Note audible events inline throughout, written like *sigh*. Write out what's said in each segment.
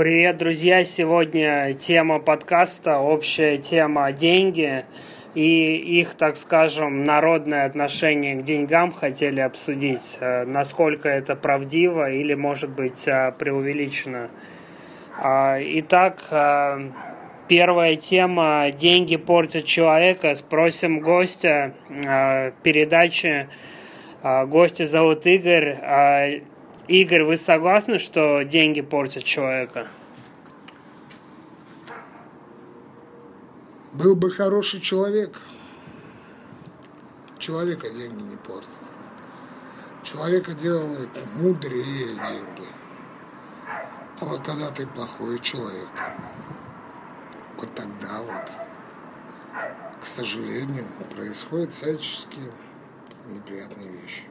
Привет, друзья! Сегодня тема подкаста, общая тема деньги и их, так скажем, народное отношение к деньгам хотели обсудить, э, насколько это правдиво или, может быть, э, преувеличено. А, итак, э, первая тема «Деньги портят человека». Спросим гостя передачи. Гостя зовут Игорь. Игорь, вы согласны, что деньги портят человека? Был бы хороший человек, человека деньги не портят. Человека делают мудрее деньги. А вот когда ты плохой человек, вот тогда вот, к сожалению, происходят всяческие неприятные вещи.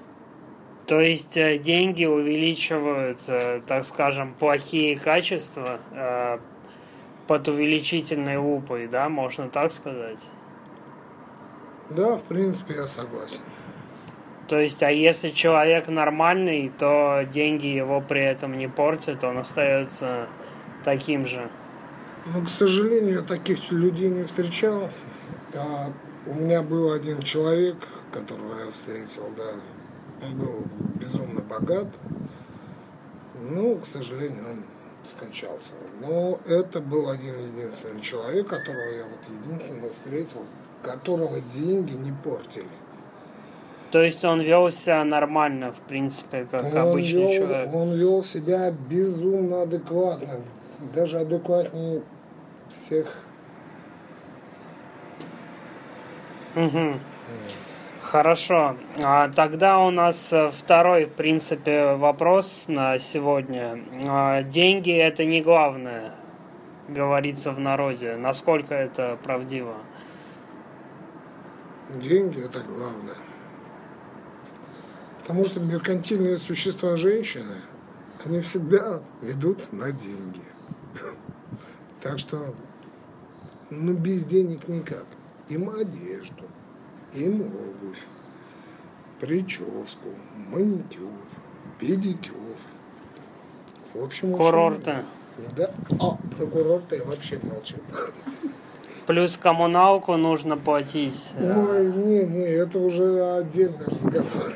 То есть э, деньги увеличивают, так скажем, плохие качества э, под увеличительной лупой, да, можно так сказать? Да, в принципе, я согласен. То есть, а если человек нормальный, то деньги его при этом не портят, он остается таким же. Ну, к сожалению, я таких людей не встречал. А у меня был один человек, которого я встретил, да, был безумно богат. Ну, к сожалению, он скончался. Но это был один единственный человек, которого я вот единственный встретил, которого деньги не портили. То есть он вел себя нормально, в принципе, как он обычный вел, человек. Он вел себя безумно адекватно, даже адекватнее всех. Угу. Хорошо. А тогда у нас э, второй, в принципе, вопрос на сегодня. А, деньги это не главное, говорится в народе. Насколько это правдиво? Деньги это главное. Потому что меркантильные существа женщины, они всегда ведутся на деньги. Так что, ну, без денег никак. Им одежду, им обувь, прическу, маникюр, педикюр. В общем, Курорты. Очень... Да. А, про курорты я вообще молчу. Плюс коммуналку нужно платить. Ой, не, не, это уже отдельный разговор.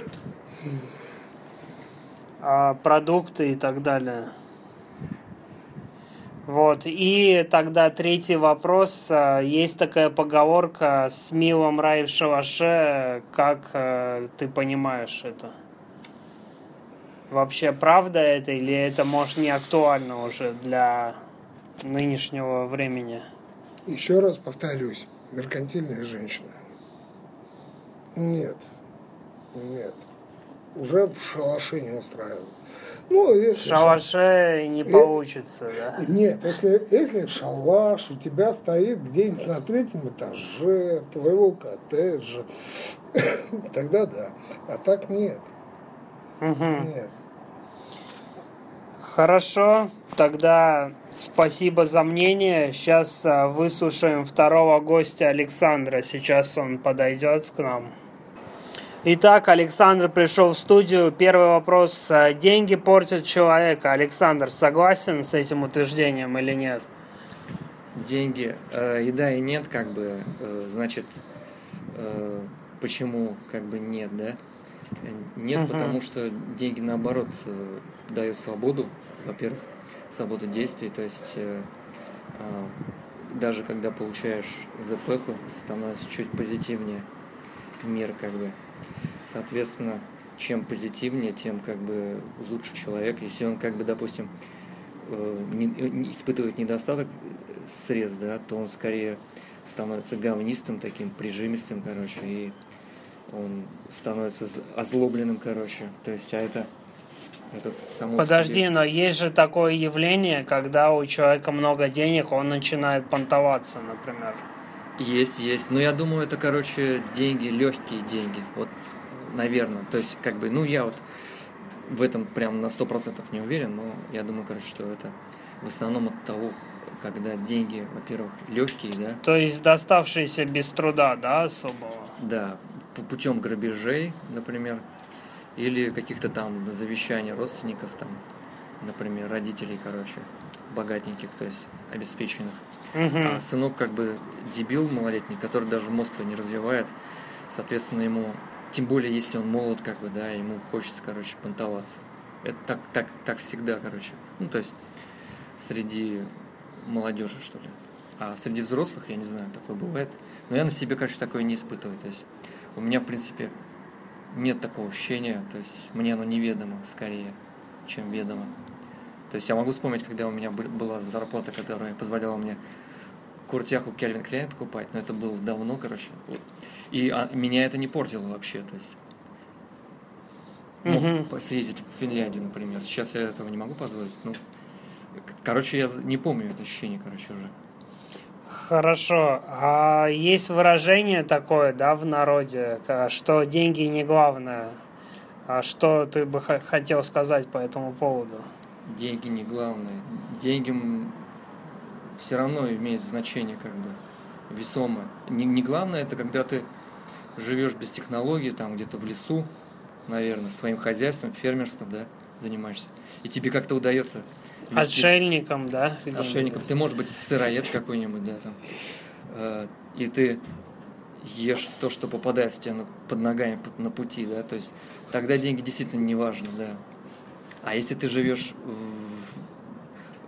А, продукты и так далее. Вот. И тогда третий вопрос. А, есть такая поговорка «С милым рай в шалаше». Как э, ты понимаешь это? Вообще правда это или это, может, не актуально уже для нынешнего времени? Еще раз повторюсь. Меркантильная женщина. Нет. Нет. Уже в шалаше не устраивает. Ну, если шалаше не получится, да? Нет, если, если шалаш у тебя стоит где-нибудь на третьем этаже твоего коттеджа, *coughs* тогда да. А так нет. Угу. Нет. Хорошо, тогда спасибо за мнение. Сейчас а, выслушаем второго гостя Александра. Сейчас он подойдет к нам. Итак, Александр пришел в студию. Первый вопрос. А, деньги портят человека. Александр, согласен с этим утверждением или нет? Деньги. Э, и да, и нет, как бы. Э, значит, э, почему как бы нет, да? Нет, угу. потому что деньги наоборот э, дают свободу, во-первых, свободу действий, то есть э, э, даже когда получаешь ЗПХу, становится чуть позитивнее мир, как бы. Соответственно, чем позитивнее, тем как бы лучше человек. Если он как бы, допустим, э, не, не испытывает недостаток средств, да, то он скорее становится говнистым, таким прижимистым, короче, и он становится озлобленным, короче. То есть, а это, это само Подожди, себе... но есть же такое явление, когда у человека много денег, он начинает понтоваться, например. Есть, есть. Но я думаю, это, короче, деньги, легкие деньги. Вот, наверное. То есть, как бы, ну, я вот в этом прям на сто процентов не уверен, но я думаю, короче, что это в основном от того, когда деньги, во-первых, легкие, да. То есть доставшиеся без труда, да, особого? Да, путем грабежей, например, или каких-то там завещаний родственников, там, например, родителей, короче, богатеньких, то есть обеспеченных. Угу. А сынок как бы дебил малолетний, который даже мозг свой не развивает. Соответственно, ему, тем более, если он молод, как бы, да, ему хочется, короче, понтоваться. Это так, так, так всегда, короче. Ну, то есть, среди молодежи, что ли. А среди взрослых, я не знаю, такое бывает. Но я на себе, короче, такое не испытываю. То есть, у меня, в принципе, нет такого ощущения. То есть, мне оно неведомо, скорее, чем ведомо. То есть, я могу вспомнить, когда у меня была зарплата, которая позволяла мне куртяху Кельвин Кляйн покупать, но это было давно, короче. И а, меня это не портило вообще, то есть мог угу. съездить в Финляндию, например. Сейчас я этого не могу позволить. Ну, короче, я не помню это ощущение, короче, уже. Хорошо. А есть выражение такое, да, в народе, что деньги не главное. А что ты бы хотел сказать по этому поводу? Деньги не главное. Деньги все равно имеют значение, как бы, весомое. Не, не главное это когда ты живешь без технологий, там где-то в лесу, наверное, своим хозяйством, фермерством, да, занимаешься. И тебе как-то удается вести... Отшельником, да? Отшельником. Ты можешь быть сыроед какой-нибудь, да, там. Э, и ты ешь то, что попадает тебе под ногами на пути, да, то есть тогда деньги действительно не важны, да. А если ты живешь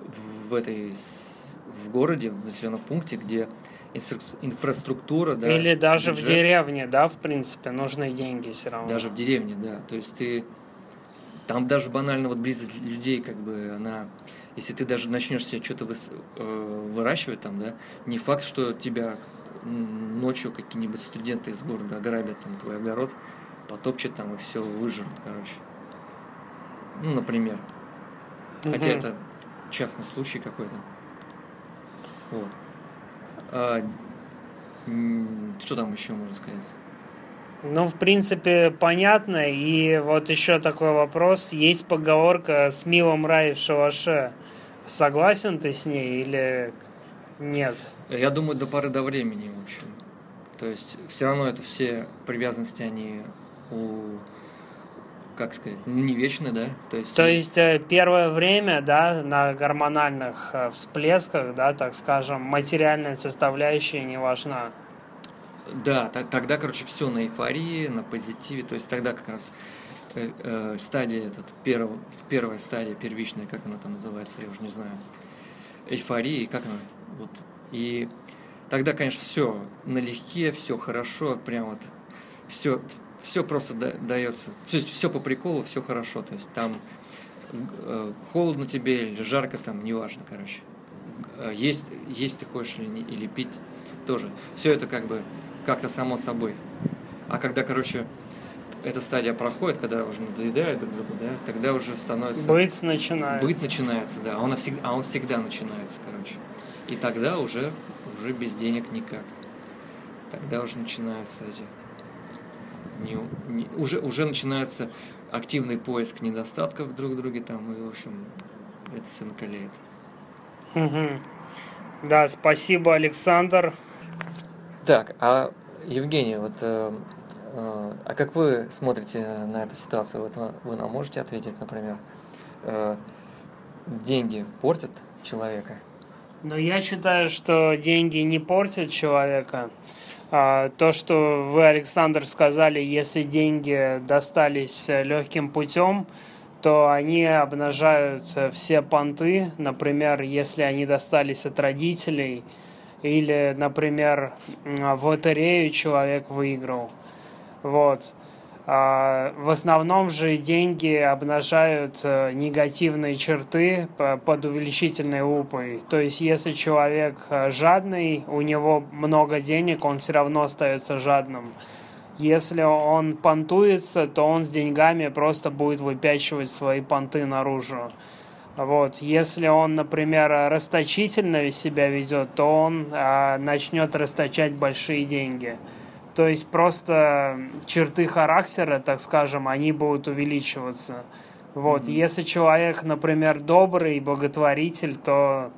в, в этой в городе, в населенном пункте, где инфраструктура, да. Или даже бюджет. в деревне, да, в принципе, нужны деньги все равно. Даже в деревне, да. То есть ты там даже банально вот близость людей, как бы она, если ты даже начнешь себе что-то вы, э, выращивать там, да, не факт, что тебя ночью какие-нибудь студенты из города ограбят там твой огород, потопчат там и все выжрут, короче. Ну, например. Хотя угу. это частный случай какой-то. Вот. А, что там еще можно сказать? Ну, в принципе, понятно. И вот еще такой вопрос. Есть поговорка «С милом рай в шалаше». Согласен ты с ней или нет? Я думаю, до поры до времени, в общем. То есть, все равно это все привязанности, они у как сказать, не вечны, да? То есть, То есть э, первое время, да, на гормональных э, всплесках, да, так скажем, материальная составляющая не важна. Да, тогда, короче, все на эйфории, на позитиве, то есть тогда как раз э, э, стадия, этот, перв, первая стадия, первичная, как она там называется, я уже не знаю, эйфории, как она, вот, и тогда, конечно, все налегке, все хорошо, прям вот, все, все просто дается. То есть все по приколу, все хорошо. То есть там э, холодно тебе или жарко, там неважно, короче. Э, есть, есть ты хочешь или, или пить тоже. Все это как бы как-то само собой. А когда, короче, эта стадия проходит, когда уже надоедает друг другу, да, тогда уже становится... Быть начинается. Быть начинается, да. А он всегда, а он всегда начинается, короче. И тогда уже, уже без денег никак. Тогда уже начинаются эти не, не, уже, уже начинается активный поиск недостатков друг в друге там, и, в общем, это все накаляет. Угу. Да, спасибо, Александр. Так, а Евгений, вот э, э, а как вы смотрите на эту ситуацию? Вот вы нам можете ответить, например, э, деньги портят человека? Но я считаю, что деньги не портят человека. А, то, что вы, Александр, сказали, если деньги достались легким путем, то они обнажают все понты. Например, если они достались от родителей, или, например, в лотерею человек выиграл. Вот. А, в основном же деньги обнажают э, негативные черты под увеличительной лупой. То есть, если человек э, жадный, у него много денег, он все равно остается жадным. Если он понтуется, то он с деньгами просто будет выпячивать свои понты наружу. Вот. Если он, например, расточительно себя ведет, то он а, начнет расточать большие деньги. То есть просто черты характера, так скажем, они будут увеличиваться. Вот. Mm-hmm. Если человек, например, добрый, благотворитель, то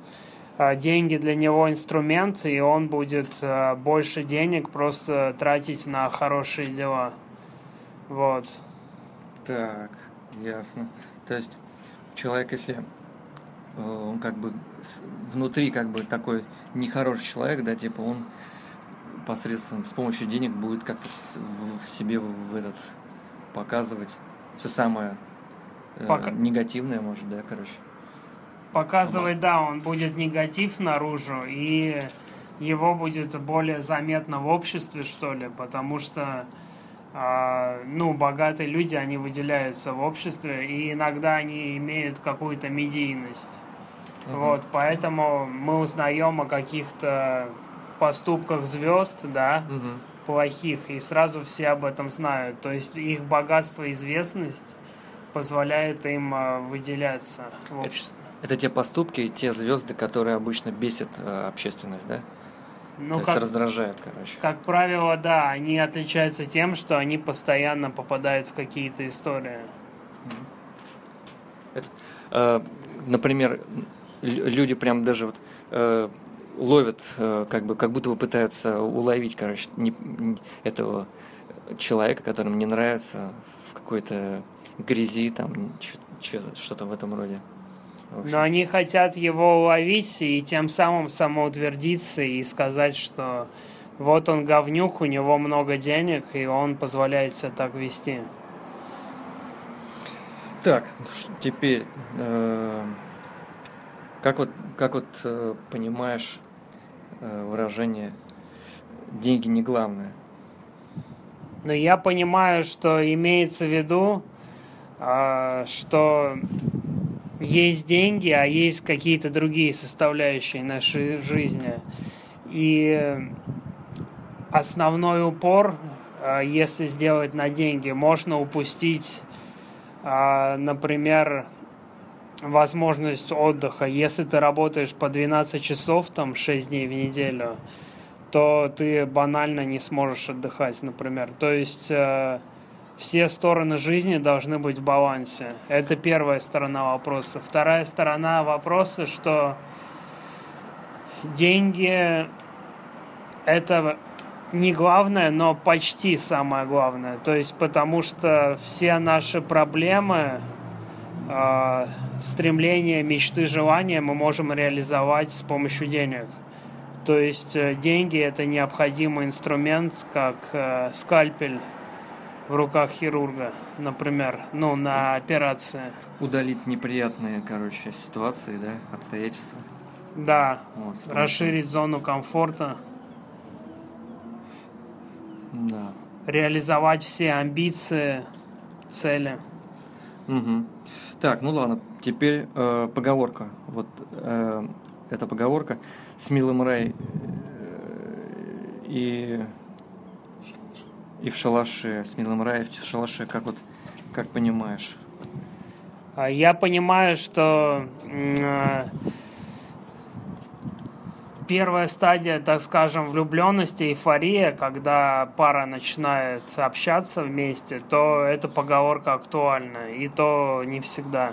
э, деньги для него инструмент, и он будет э, больше денег просто тратить на хорошие дела. Вот. Так, ясно. То есть человек, если э, он как бы внутри как бы такой нехороший человек, да, типа он посредством, с помощью денег будет как-то в себе в этот показывать все самое э, Пока... негативное, может, да, короче. Показывать, да, он будет негатив наружу, и его будет более заметно в обществе, что ли, потому что а, ну, богатые люди, они выделяются в обществе, и иногда они имеют какую-то медийность. Uh-huh. Вот, поэтому мы узнаем о каких-то поступках звезд, да, uh-huh. плохих, и сразу все об этом знают. То есть их богатство и известность позволяет им а, выделяться в обществе. Это, это те поступки, те звезды, которые обычно бесят э, общественность, да? Ну, То как, есть раздражает, короче. Как правило, да, они отличаются тем, что они постоянно попадают в какие-то истории. Это, э, например, люди прям даже вот э, ловят, э, как бы, как будто бы пытаются уловить, короче, не, этого человека, которому не нравится в какой-то грязи, там, что-то в этом роде. Но они хотят его уловить и тем самым самоутвердиться и сказать, что вот он говнюк, у него много денег, и он позволяет себе так вести. Так, теперь, э, как вот, как вот э, понимаешь выражение «деньги не главное»? Ну, я понимаю, что имеется в виду, э, что есть деньги, а есть какие-то другие составляющие нашей жизни. И основной упор, а, если сделать на деньги, можно упустить, а, например, возможность отдыха. Если ты работаешь по 12 часов, там 6 дней в неделю, то ты банально не сможешь отдыхать, например. То есть э, все стороны жизни должны быть в балансе. Это первая сторона вопроса. Вторая сторона вопроса, что деньги это не главное, но почти самое главное. То есть потому что все наши проблемы, э, стремления, мечты, желания мы можем реализовать с помощью денег. То есть э, деньги это необходимый инструмент, как э, скальпель в руках хирурга, например, ну, на операции. Удалить неприятные, короче, ситуации, да, обстоятельства. Да, вот, расширить зону комфорта. Да. Реализовать все амбиции, цели. Угу. Так, ну ладно, теперь э, поговорка. Вот э, эта поговорка с милым рай э, и и в шалаше, с Милым Раем в шалаше, как вот, как понимаешь? А я понимаю, что э, первая стадия, так скажем, влюбленности, эйфория, когда пара начинает общаться вместе, то эта поговорка актуальна, и то не всегда.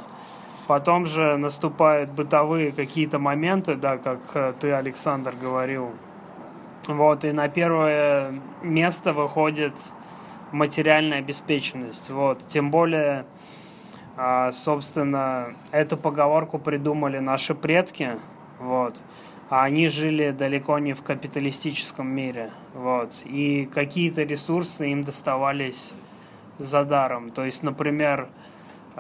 Потом же наступают бытовые какие-то моменты, да, как э, ты, Александр, говорил, вот, и на первое место выходит материальная обеспеченность. Вот, тем более, а, собственно, эту поговорку придумали наши предки. Вот. А они жили далеко не в капиталистическом мире. Вот. И какие-то ресурсы им доставались за даром. То есть, например,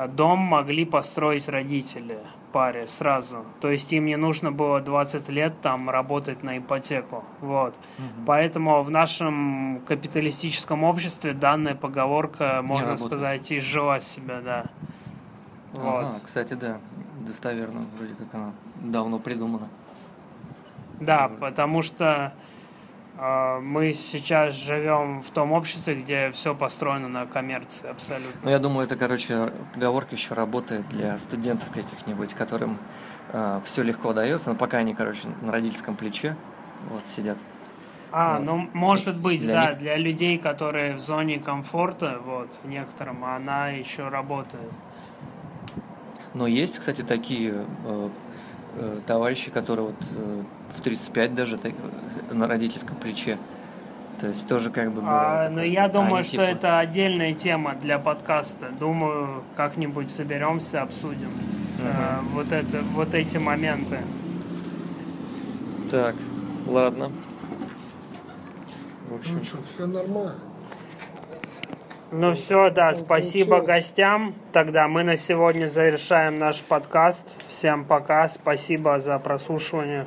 дом могли построить родители паре сразу. То есть им не нужно было 20 лет там работать на ипотеку. Вот. Угу. Поэтому в нашем капиталистическом обществе данная поговорка, можно сказать, изжила себя, да. Вот. Ага, кстати, да, достоверно, вроде как она давно придумана. Да, потому что а, мы сейчас живем в том обществе, где все построено на коммерции абсолютно. Ну, я думаю, это, короче, поговорка еще работает для студентов каких-нибудь, которым э, а, все легко дается, но пока они, короче, на родительском плече вот сидят. А, вот. ну, может быть, для да, них... для людей, которые в зоне комфорта, вот, в некотором, она еще работает. Но есть, кстати, такие э, э, товарищи, которые вот э, в 35 даже так, на родительском плече. То есть тоже как бы... А, ну я думаю, что типа... это отдельная тема для подкаста. Думаю, как-нибудь соберемся, обсудим. э, вот, это, вот эти моменты. Так, ладно. В Ну общем, что, все нормально. Ну все, да, спасибо гостям. Тогда мы на сегодня завершаем наш подкаст. Всем пока, спасибо за прослушивание.